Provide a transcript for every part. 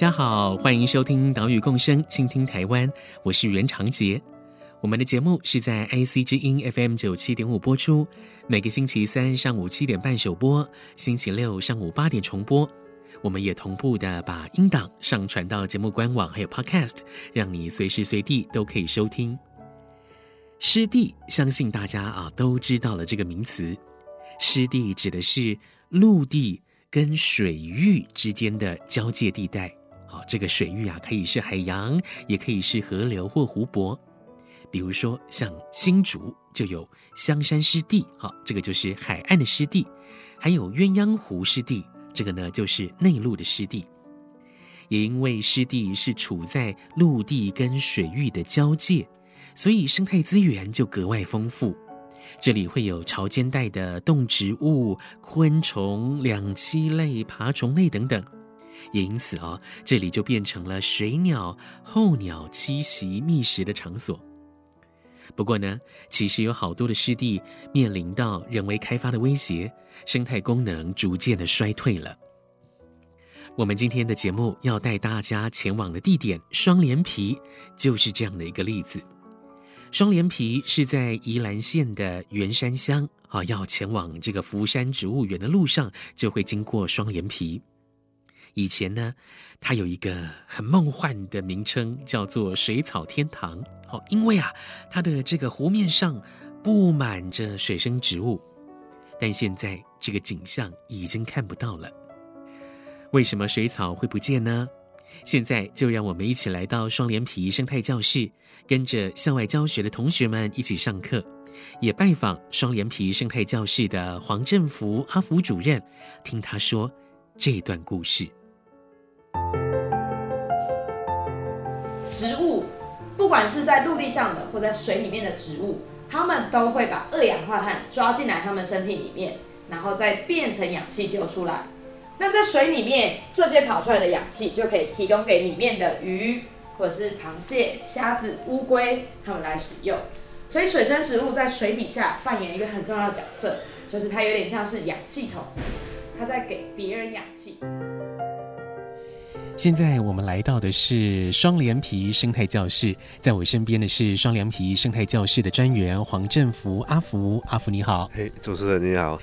家好，欢迎收听岛屿共生，倾听台湾，我是袁长杰。我们的节目是在 IC 之音 FM 九七点五播出，每个星期三上午七点半首播，星期六上午八点重播。我们也同步的把音档上传到节目官网，还有 Podcast，让你随时随地都可以收听。湿地，相信大家啊都知道了这个名词。湿地指的是陆地。跟水域之间的交界地带，好，这个水域啊，可以是海洋，也可以是河流或湖泊。比如说，像新竹就有香山湿地，好，这个就是海岸的湿地；还有鸳鸯湖湿地，这个呢就是内陆的湿地。也因为湿地是处在陆地跟水域的交界，所以生态资源就格外丰富。这里会有潮间带的动植物、昆虫、两栖类、爬虫类等等，也因此啊、哦，这里就变成了水鸟、候鸟栖息觅食的场所。不过呢，其实有好多的湿地面临到人为开发的威胁，生态功能逐渐的衰退了。我们今天的节目要带大家前往的地点双连皮，就是这样的一个例子。双连皮是在宜兰县的员山乡啊，要前往这个福山植物园的路上，就会经过双连皮。以前呢，它有一个很梦幻的名称，叫做水草天堂。哦，因为啊，它的这个湖面上布满着水生植物，但现在这个景象已经看不到了。为什么水草会不见呢？现在就让我们一起来到双连皮生态教室。跟着校外教学的同学们一起上课，也拜访双连皮生态教室的黄振福阿福主任，听他说这段故事。植物，不管是在陆地上的或在水里面的植物，它们都会把二氧化碳抓进来它们身体里面，然后再变成氧气丢出来。那在水里面，这些跑出来的氧气就可以提供给里面的鱼。或者是螃蟹、虾子、乌龟，它们来使用。所以水生植物在水底下扮演一个很重要的角色，就是它有点像是氧气筒，它在给别人氧气。现在我们来到的是双连皮生态教室，在我身边的是双连皮生态教室的专员黄振福阿福，阿福你好。嘿，主持人你好。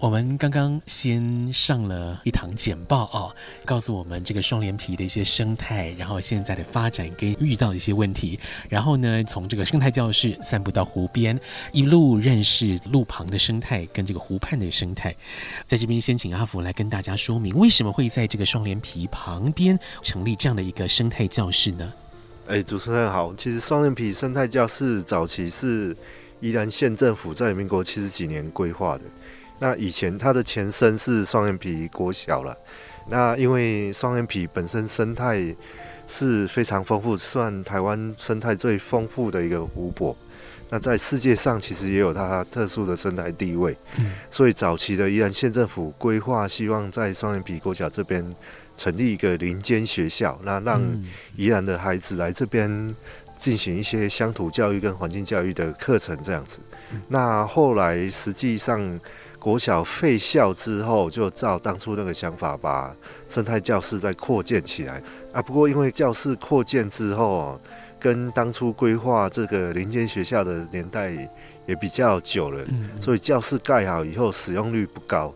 我们刚刚先上了一堂简报哦，告诉我们这个双连皮的一些生态，然后现在的发展跟遇到的一些问题。然后呢，从这个生态教室散步到湖边，一路认识路旁的生态跟这个湖畔的生态。在这边先请阿福来跟大家说明，为什么会在这个双连皮旁边成立这样的一个生态教室呢？哎，主持人好，其实双连皮生态教室早期是宜兰县政府在民国七十几年规划的。那以前它的前身是双眼皮国小了。那因为双眼皮本身生态是非常丰富，算台湾生态最丰富的一个湖泊。那在世界上其实也有它特殊的生态地位。嗯。所以早期的宜兰县政府规划，希望在双眼皮国小这边成立一个林间学校，那让宜兰的孩子来这边进行一些乡土教育跟环境教育的课程，这样子。那后来实际上。国小废校之后，就照当初那个想法，把生态教室再扩建起来啊。不过因为教室扩建之后，跟当初规划这个林间学校的年代也比较久了，所以教室盖好以后使用率不高。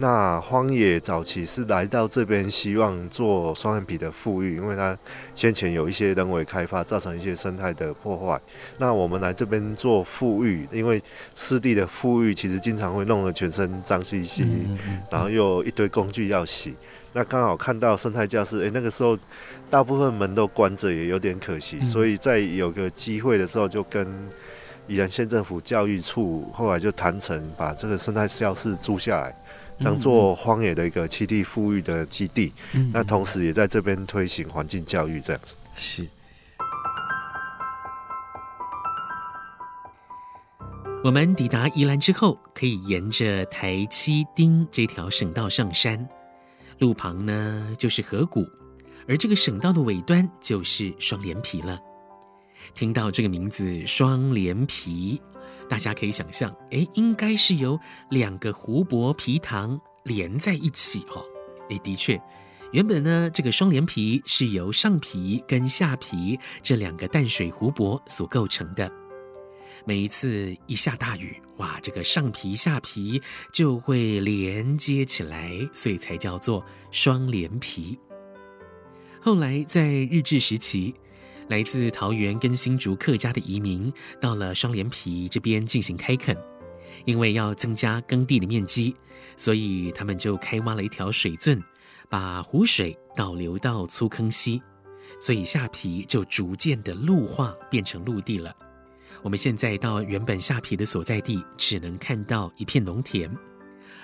那荒野早期是来到这边，希望做双眼皮的富裕，因为它先前有一些人为开发，造成一些生态的破坏。那我们来这边做富裕，因为湿地的富裕其实经常会弄得全身脏兮兮，然后又一堆工具要洗。那刚好看到生态教室，哎，那个时候大部分门都关着，也有点可惜，嗯、所以在有个机会的时候，就跟宜兰县政府教育处后来就谈成，把这个生态教室租下来，当做荒野的一个栖地富裕的基地。嗯、那同时也在这边推行环境教育，这样子是。我们抵达宜兰之后，可以沿着台七丁这条省道上山，路旁呢就是河谷，而这个省道的尾端就是双连皮了。听到这个名字“双连埤”，大家可以想象，哎，应该是由两个湖泊皮塘连在一起哈。哎，的确，原本呢这个双连皮是由上皮跟下皮这两个淡水湖泊所构成的。每一次一下大雨，哇，这个上皮下皮就会连接起来，所以才叫做双连皮。后来在日治时期，来自桃园跟新竹客家的移民到了双连皮这边进行开垦，因为要增加耕地的面积，所以他们就开挖了一条水圳，把湖水导流到粗坑溪，所以下皮就逐渐的陆化，变成陆地了。我们现在到原本下皮的所在地，只能看到一片农田，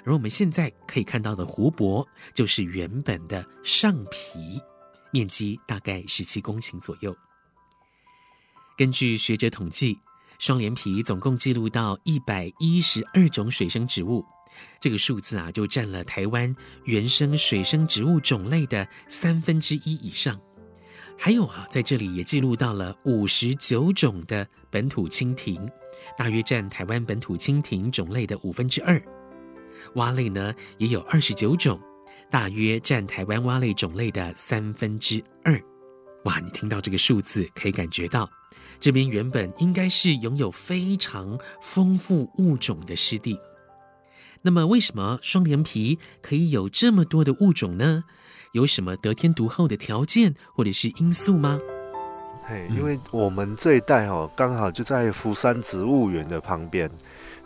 而我们现在可以看到的湖泊，就是原本的上皮，面积大概十七公顷左右。根据学者统计，双连皮总共记录到一百一十二种水生植物，这个数字啊，就占了台湾原生水生植物种类的三分之一以上。还有啊，在这里也记录到了五十九种的本土蜻蜓，大约占台湾本土蜻蜓种类的五分之二。蛙类呢也有二十九种，大约占台湾蛙类种类的三分之二。哇，你听到这个数字，可以感觉到这边原本应该是拥有非常丰富物种的湿地。那么，为什么双连皮可以有这么多的物种呢？有什么得天独厚的条件或者是因素吗？嘿，因为我们这一带哦，刚好就在福山植物园的旁边。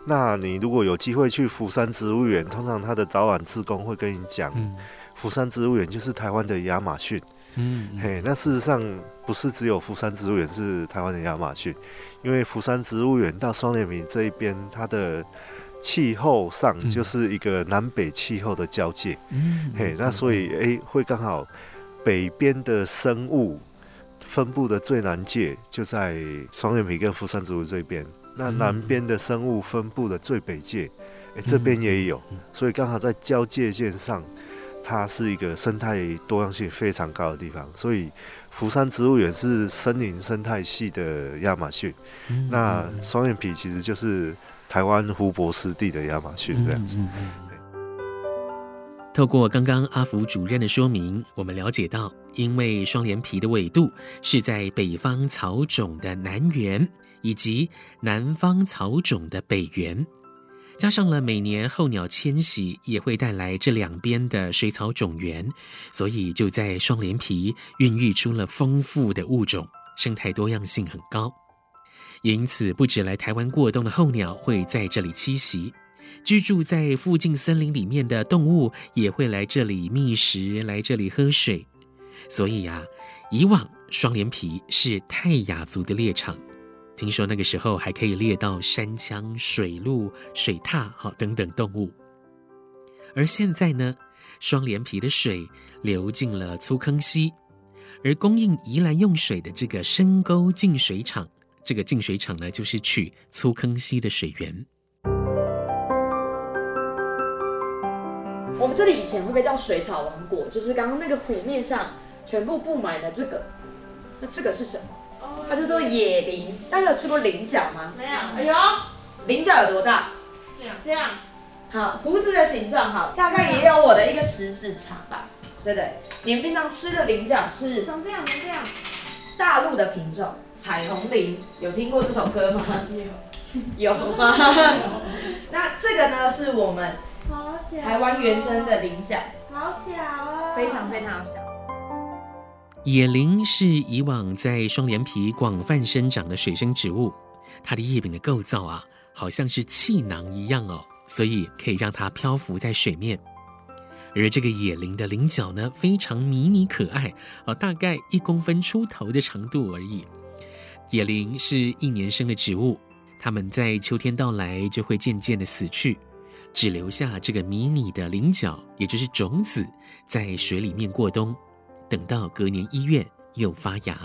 那你如果有机会去福山植物园，通常它的早晚志工会跟你讲，嗯、福山植物园就是台湾的亚马逊。嗯，嗯，嘿，那事实上不是只有福山植物园是台湾的亚马逊，因为福山植物园到双连埤这一边，它的气候上就是一个南北气候的交界，嗯，嘿，那所以诶、欸，会刚好北边的生物分布的最南界就在双连埤跟福山植物这边，那南边的生物分布的最北界，诶、欸，这边也有，所以刚好在交界线上，它是一个生态多样性非常高的地方，所以福山植物园是森林生态系的亚马逊，那双眼皮其实就是。台湾湖泊湿地的亚马逊这样子。嗯嗯嗯。透过刚刚阿福主任的说明，我们了解到，因为双连皮的纬度是在北方草种的南缘，以及南方草种的北缘，加上了每年候鸟迁徙也会带来这两边的水草种源，所以就在双连皮孕育出了丰富的物种，生态多样性很高。因此，不止来台湾过冬的候鸟会在这里栖息，居住在附近森林里面的动物也会来这里觅食，来这里喝水。所以呀、以往双连皮是泰雅族的猎场，听说那个时候还可以猎到山羌、水鹿、水獭好等等动物。而现在呢，双连皮的水流进了粗坑溪，而供应宜兰用水的这个深沟净水厂。这个净水厂呢，就是取粗坑溪的水源。我们这里以前会被叫水草王国，就是刚刚那个湖面上全部布满了这个。那这个是什么？它叫做野菱。大家有吃过菱角吗？没有。哎呦，菱角有多大？这样。这样。好，胡子的形状，好，大概也有我的一个食指长吧。对不对？你们平常吃的菱角是长这样，长这样。大陆的品种。彩虹菱有听过这首歌吗？有，有吗？那这个呢，是我们台湾原生的菱角，好小哦，非常非常小。野菱是以往在双连皮广泛生长的水生植物，它的叶柄的构造啊，好像是气囊一样哦，所以可以让它漂浮在水面。而这个野菱的菱角呢，非常迷你可爱，啊，大概一公分出头的长度而已。野菱是一年生的植物，它们在秋天到来就会渐渐的死去，只留下这个迷你的菱角，也就是种子，在水里面过冬，等到隔年一月又发芽。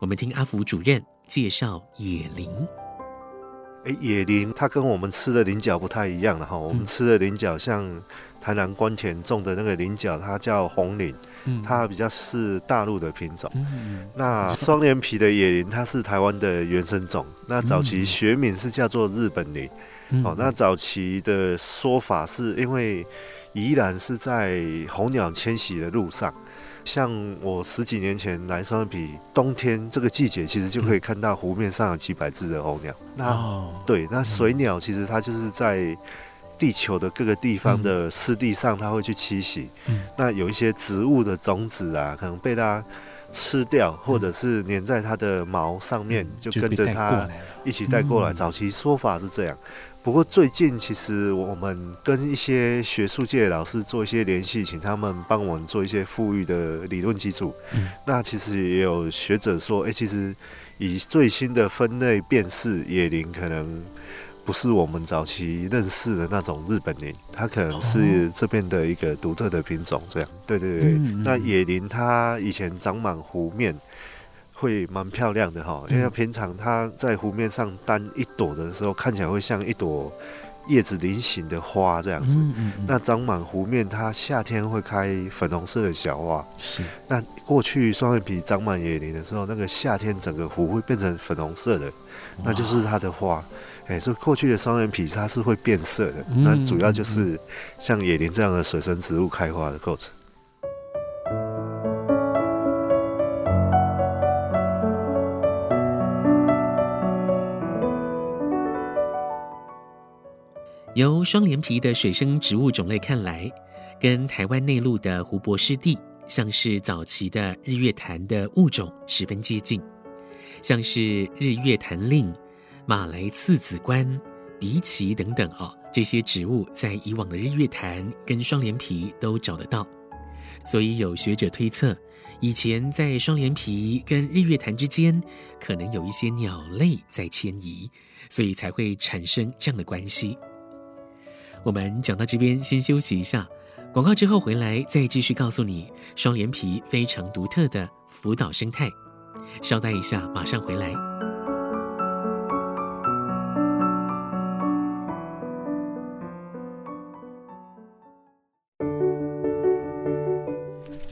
我们听阿福主任介绍野菱。哎，野菱它跟我们吃的菱角不太一样了哈。我们吃的菱角，像台南关田种的那个菱角，它叫红菱，它比较是大陆的品种。那双连皮的野菱，它是台湾的原生种。那早期学名是叫做日本菱。哦，那早期的说法是因为宜兰是在候鸟迁徙的路上。像我十几年前来双连埤，冬天这个季节其实就可以看到湖面上有几百只的候鸟。那对，那水鸟其实它就是在地球的各个地方的湿地上，它会去栖息。那有一些植物的种子啊，可能被它吃掉，或者是粘在它的毛上面，就跟着它一起带过来。早期说法是这样。不过最近，其实我们跟一些学术界的老师做一些联系，请他们帮我们做一些富裕的理论基础。嗯、那其实也有学者说，哎、欸，其实以最新的分类辨识，野林可能不是我们早期认识的那种日本林，它可能是这边的一个独特的品种。这样，对对对。嗯嗯，那野林它以前长满湖面。会蛮漂亮的哈，因为平常它在湖面上单一朵的时候，看起来会像一朵叶子菱形的花这样子。那长满湖面，它夏天会开粉红色的小花。是。那过去双眼皮长满野林的时候，那个夏天整个湖会变成粉红色的，那就是它的花。哎，所以过去的双眼皮它是会变色的，那主要就是像野林这样的水生植物开花的过程。由双连皮的水生植物种类看来，跟台湾内陆的湖泊湿地，像是早期的日月潭的物种十分接近，像是日月潭令、马来刺子关、荸荠等等啊，这些植物在以往的日月潭跟双连皮都找得到，所以有学者推测，以前在双连皮跟日月潭之间，可能有一些鸟类在迁移，所以才会产生这样的关系。我们讲到这边，先休息一下，广告之后回来再继续告诉你双连皮非常独特的福岛生态。稍待一下，马上回来。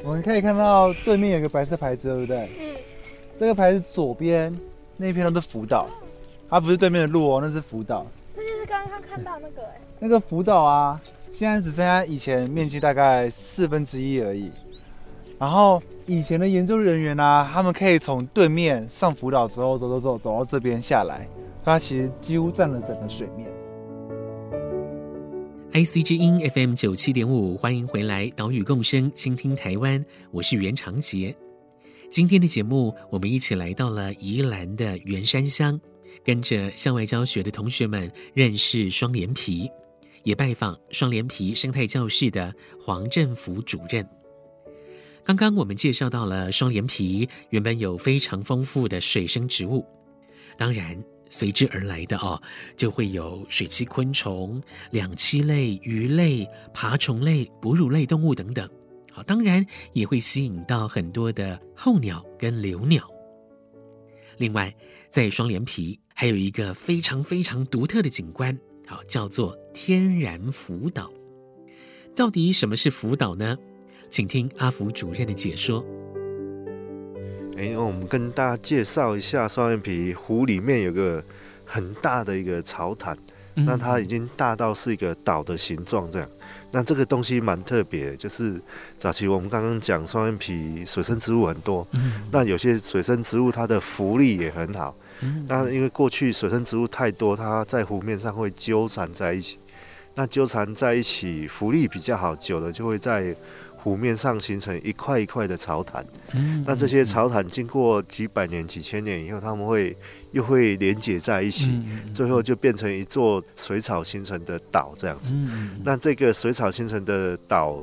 我们可以看到对面有个白色牌子，对不对？嗯。这个牌子左边那片都是福岛，它不是对面的路哦，那是福岛。这就是刚刚看到那个哎。那个辅导啊，现在只剩下以前面积大概四分之一而已。然后以前的研究人员啊，他们可以从对面上辅导之后走走走走到这边下来，它其实几乎占了整个水面。IC 之音 FM 九七点五，欢迎回来，岛屿共生，倾听台湾，我是袁长杰。今天的节目，我们一起来到了宜兰的员山乡，跟着校外教学的同学们认识双连皮。也拜访双连皮生态教室的黄振福主任。刚刚我们介绍到了双连皮原本有非常丰富的水生植物，当然随之而来的哦，就会有水栖昆虫、两栖类、鱼类、爬虫类、哺乳类动物等等。好，当然也会吸引到很多的候鸟跟留鸟。另外，在双连皮还有一个非常非常独特的景观。好，叫做天然辅导。到底什么是辅导呢？请听阿福主任的解说。哎，我们跟大家介绍一下双眼皮湖里面有个很大的一个草毯，嗯、那它已经大到是一个岛的形状这样。那这个东西蛮特别，就是早期我们刚刚讲双眼皮水生植物很多，嗯、那有些水生植物它的浮力也很好。那因为过去水生植物太多，它在湖面上会纠缠在一起。那纠缠在一起，浮力比较好，久了就会在湖面上形成一块一块的潮滩。嗯，那这些潮滩经过几百年、几千年以后，他们会又会连接在一起，嗯最后就变成一座水草形成的岛这样子。嗯，那这个水草形成的岛，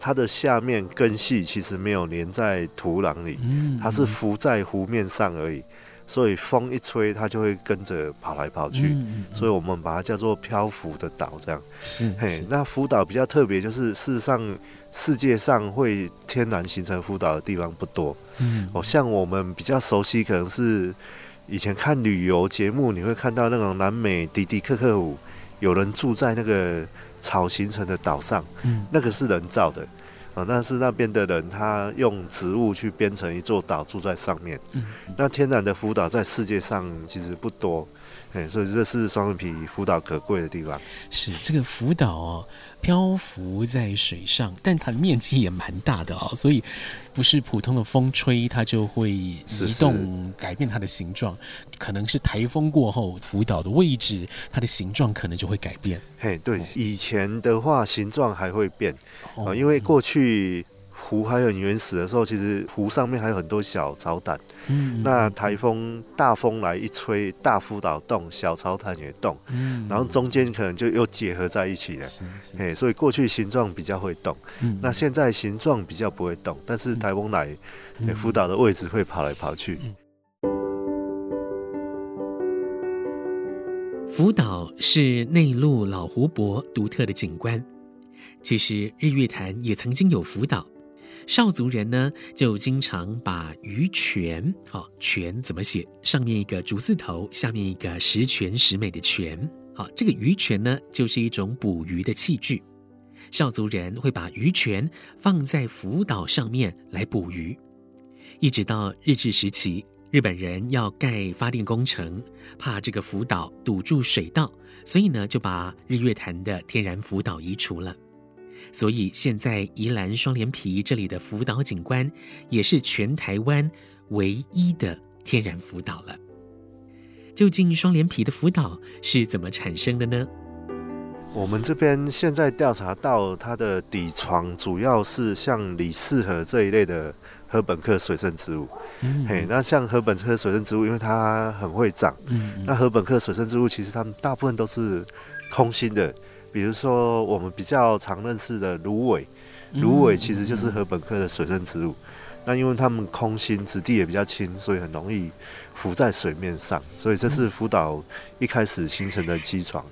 它的下面根系其实没有连在土壤里，嗯它是浮在湖面上而已。所以风一吹，它就会跟着跑来跑去，嗯所以我们把它叫做漂浮的岛，这样。是嘿，那浮岛比较特别，就是事实上世界上会天然形成浮岛的地方不多。嗯哦，像我们比较熟悉，可能是以前看旅游节目，你会看到那种南美迪迪克克舞，有人住在那个草形成的岛上，嗯那个是人造的。啊，那是那边的人，他用植物去编成一座岛，住在上面。嗯，那天然的浮岛在世界上其实不多，哎，所以这是双眼皮浮岛可贵的地方。是这个浮岛哦，漂浮在水上，但它的面积也蛮大的哦，所以不是普通的风吹它就会移动改变它的形状，可能是台风过后浮岛的位置，它的形状可能就会改变。嘿，对，以前的话形状还会变啊、哦，因为过去湖还很原始的时候，其实湖上面还有很多小潮滩。嗯，那台风大风来一吹，大浮岛动，小潮滩也动，嗯，然后中间可能就又结合在一起了。是是，嘿，所以过去形状比较会动，嗯那现在形状比较不会动，但是台风来，嗯嘿浮岛的位置会跑来跑去。福岛是内陆老湖泊独特的景观。其实日月潭也曾经有福岛，少族人呢就经常把鱼泉，好、哦、泉怎么写？上面一个竹字头，下面一个十全十美的全，好、这个鱼泉呢就是一种捕鱼的器具。少族人会把鱼泉放在浮岛上面来捕鱼，一直到日治时期。日本人要盖发电工程，怕这个浮岛堵住水道，所以呢就把日月潭的天然浮岛移除了。所以现在宜兰双连皮这里的福岛景观，也是全台湾唯一的天然福岛了。究竟双连皮的福岛是怎么产生的呢？我们这边现在调查到，它的底床主要是像李四河这一类的禾本科水生植物。嗯，嘿，那像禾本科水生植物，因为它很会长。嗯，那禾本科水生植物其实它们大部分都是空心的，比如说我们比较常认识的芦苇，芦苇其实就是禾本科的水生植物。那因为它们空心，质地也比较轻，所以很容易浮在水面上，所以这是浮岛一开始形成的基床。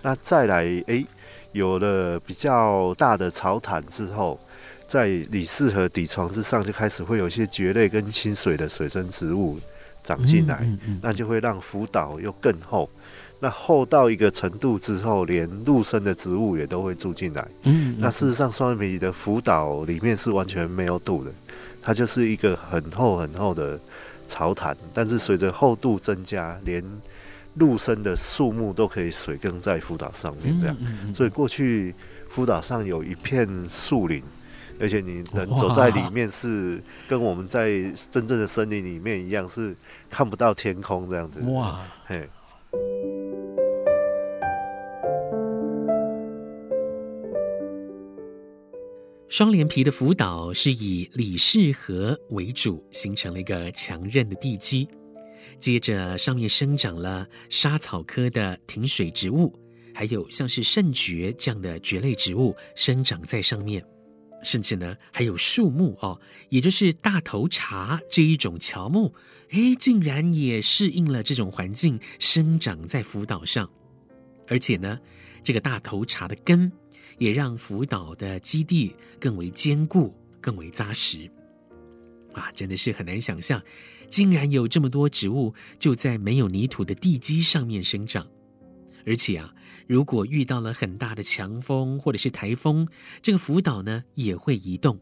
那再来，诶、欸，有了比较大的潮滩之后，在李氏河底床之上就开始会有一些蕨类跟清水的水生植物长进来，那就会让浮岛又更厚。那厚到一个程度之后，连陆生的植物也都会住进来。嗯，嗯那事实上，双眼皮的浮岛里面是完全没有土的，它就是一个很厚很厚的潮潭，但是随着厚度增加，连陆生的树木都可以水耕在浮岛上面，这样，所以过去浮岛上有一片树林，而且你能走在里面是跟我们在真正的森林里面一样，是看不到天空这样子。哇，嘿。双连皮的浮岛是以李氏河为主，形成了一个强韧的地基。接着，上面生长了莎草科的挺水植物，还有像是圣蕨这样的蕨类植物生长在上面。甚至呢，还有树木哦，也就是大头茶这一种乔木，哎，竟然也适应了这种环境，生长在浮岛上。而且呢，这个大头茶的根，也让福岛的基地更为坚固、更为扎实。啊，真的是很难想象，竟然有这么多植物就在没有泥土的地基上面生长。而且啊，如果遇到了很大的强风或者是台风，这个福岛呢也会移动。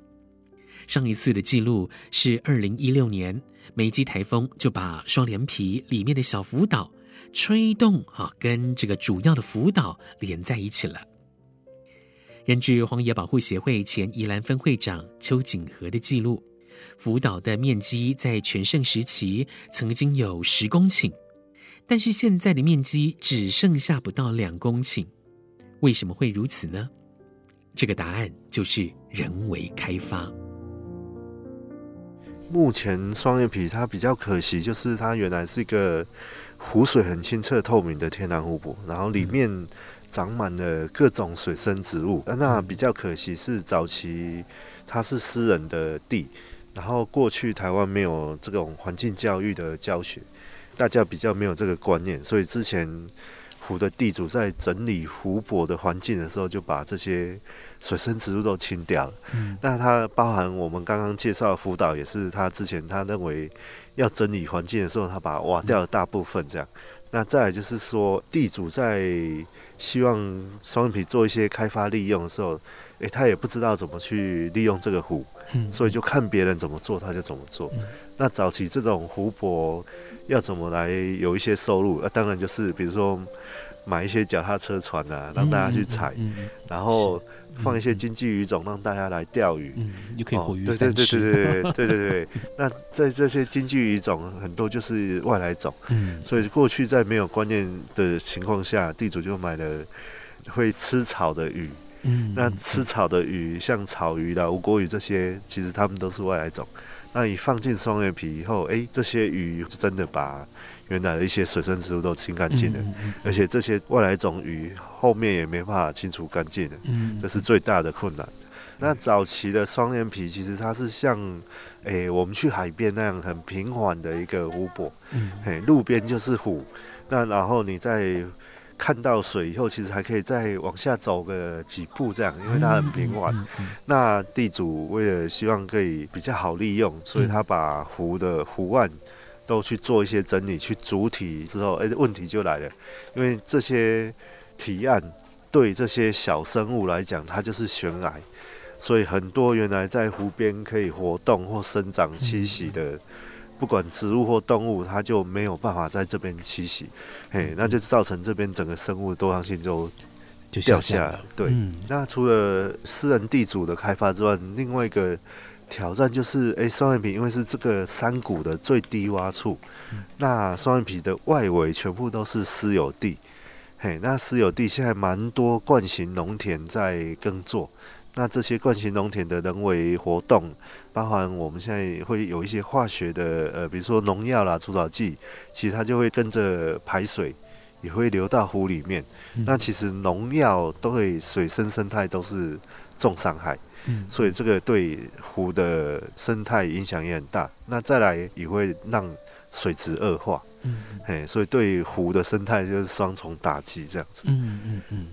上一次的记录是二零一六年，梅基台风就把双连皮里面的小福岛吹动，啊，跟这个主要的福岛连在一起了。根据荒野保护协会前宜兰分会长邱景和的记录，浮岛的面积在全盛时期曾经有十公顷，但是现在的面积只剩下不到两公顷。为什么会如此呢？这个答案就是人为开发。目前双眼皮它比较可惜，就是它原来是一个湖水很清澈透明的天然湖泊，然后里面长满了各种水生植物。那比较可惜是早期它是私人的地，然后过去台湾没有这种环境教育的教学，大家比较没有这个观念，所以之前湖的地主在整理湖泊的环境的时候，就把这些。水生植物都清掉了，嗯，那它包含我们刚刚介绍的辅导，也是他之前他认为要整理环境的时候，他把它挖掉了大部分这样。那再来就是说，地主在希望双眼皮做一些开发利用的时候，诶、欸，他也不知道怎么去利用这个湖，嗯，所以就看别人怎么做，他就怎么做。嗯、那早期这种湖泊要怎么来有一些收入？那、啊、当然就是比如说买一些脚踏车船啊，让大家去踩，嗯嗯嗯、然后。放一些经济鱼种让大家来钓鱼，嗯，就可以活鱼、哦。对对对对对对对对。那在这些经济鱼种很多就是外来种，嗯，所以过去在没有观念的情况下，地主就买了会吃草的鱼，嗯，那吃草的鱼像草鱼啦、吴郭鱼这些，其实它们都是外来种。那你放进双眼皮以后，哎、欸，这些鱼是真的把。原来的一些水生植物都清干净了，嗯嗯嗯、而且这些外来种鱼后面也没办法清除干净了，嗯、这是最大的困难。嗯、那早期的双眼皮其实它是像，诶、欸，我们去海边那样很平缓的一个湖泊，嗯、嘿，路边就是湖，那然后你在看到水以后，其实还可以再往下走个几步这样，因为它很平缓。嗯嗯嗯、那地主为了希望可以比较好利用，所以他把湖的湖岸。都去做一些整理，去主体之后，哎、欸，问题就来了，因为这些提案对这些小生物来讲，它就是悬崖，所以很多原来在湖边可以活动或生长栖息的，不管植物或动物，它就没有办法在这边栖息，嘿，那就造成这边整个生物多样性就就掉下来。对，嗯、那除了私人地主的开发之外，另外一个。挑战就是，哎、欸，双眼皮因为是这个山谷的最低洼处，嗯、那双眼皮的外围全部都是私有地，嘿，那私有地现在蛮多惯行农田在耕作，那这些惯性农田的人为活动，包含我们现在会有一些化学的，呃，比如说农药啦、除草剂，其实它就会跟着排水，也会流到湖里面。嗯、那其实农药都会水生生态都是重伤害。嗯，所以这个对湖的生态影响也很大。那再来也会让水质恶化。嗯，嘿，所以对湖的生态就是双重打击这样子。嗯嗯嗯。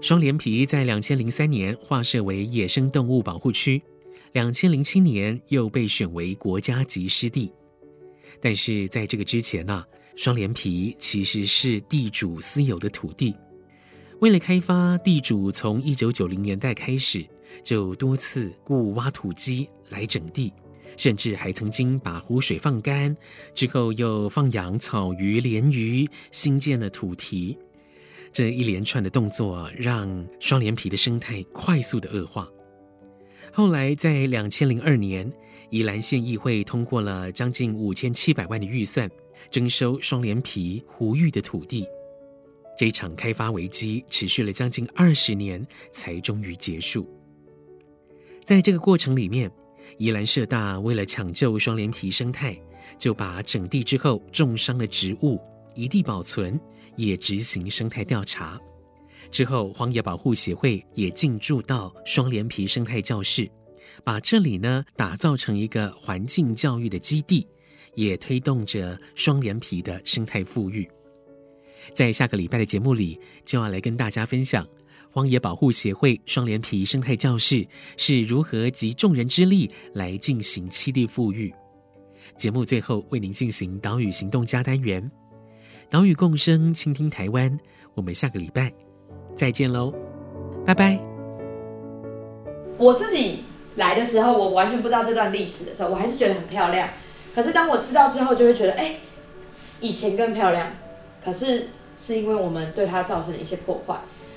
双连皮在两千零三年划设为野生动物保护区，两千零七年又被选为国家级湿地。但是在这个之前呢、双连皮其实是地主私有的土地。为了开发，地主从一九九零年代开始就多次雇挖土机来整地，甚至还曾经把湖水放干，之后又放养草鱼、鲢鱼，新建了土堤。这一连串的动作让双连皮的生态快速的恶化。后来在两千零二年，宜兰县议会通过了将近五千七百万的预算，征收双连皮湖域的土地。这场开发危机持续了将近二十年，才终于结束。在这个过程里面，宜兰社大为了抢救双连皮生态，就把整地之后重伤的植物移地保存，也执行生态调查。之后，荒野保护协会也进驻到双连皮生态教室，把这里呢打造成一个环境教育的基地，也推动着双连皮的生态复育。在下个礼拜的节目里，就要来跟大家分享荒野保护协会双连皮生态教室是如何集众人之力来进行栖地复育。节目最后为您进行岛屿行动加单元，岛屿共生，倾听台湾。我们下个礼拜再见喽，拜拜。我自己来的时候，我完全不知道这段历史的时候，我还是觉得很漂亮。可是当我知道之后，就会觉得，哎，以前更漂亮。可是，是因为我们对它造成了一些破坏。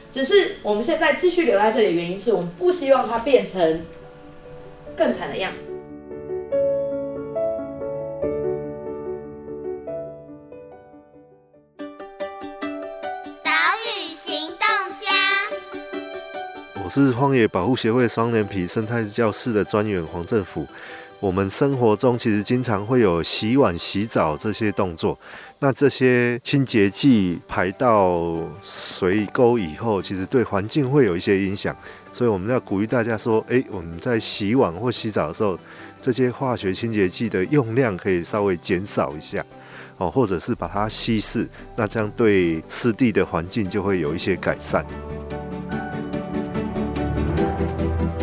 只是我们现在继续留在这里的原因，是我们不希望它变成更惨的样子。是荒野保护协会双连埤生态教室的专员黄政甫。我们生活中其实经常会有洗碗、洗澡这些动作，那这些清洁剂排到水沟以后，其实对环境会有一些影响，所以我们要鼓励大家说：诶，我们在洗碗或洗澡的时候，这些化学清洁剂的用量可以稍微减少一下，哦，或者是把它稀释，那这样对湿地的环境就会有一些改善。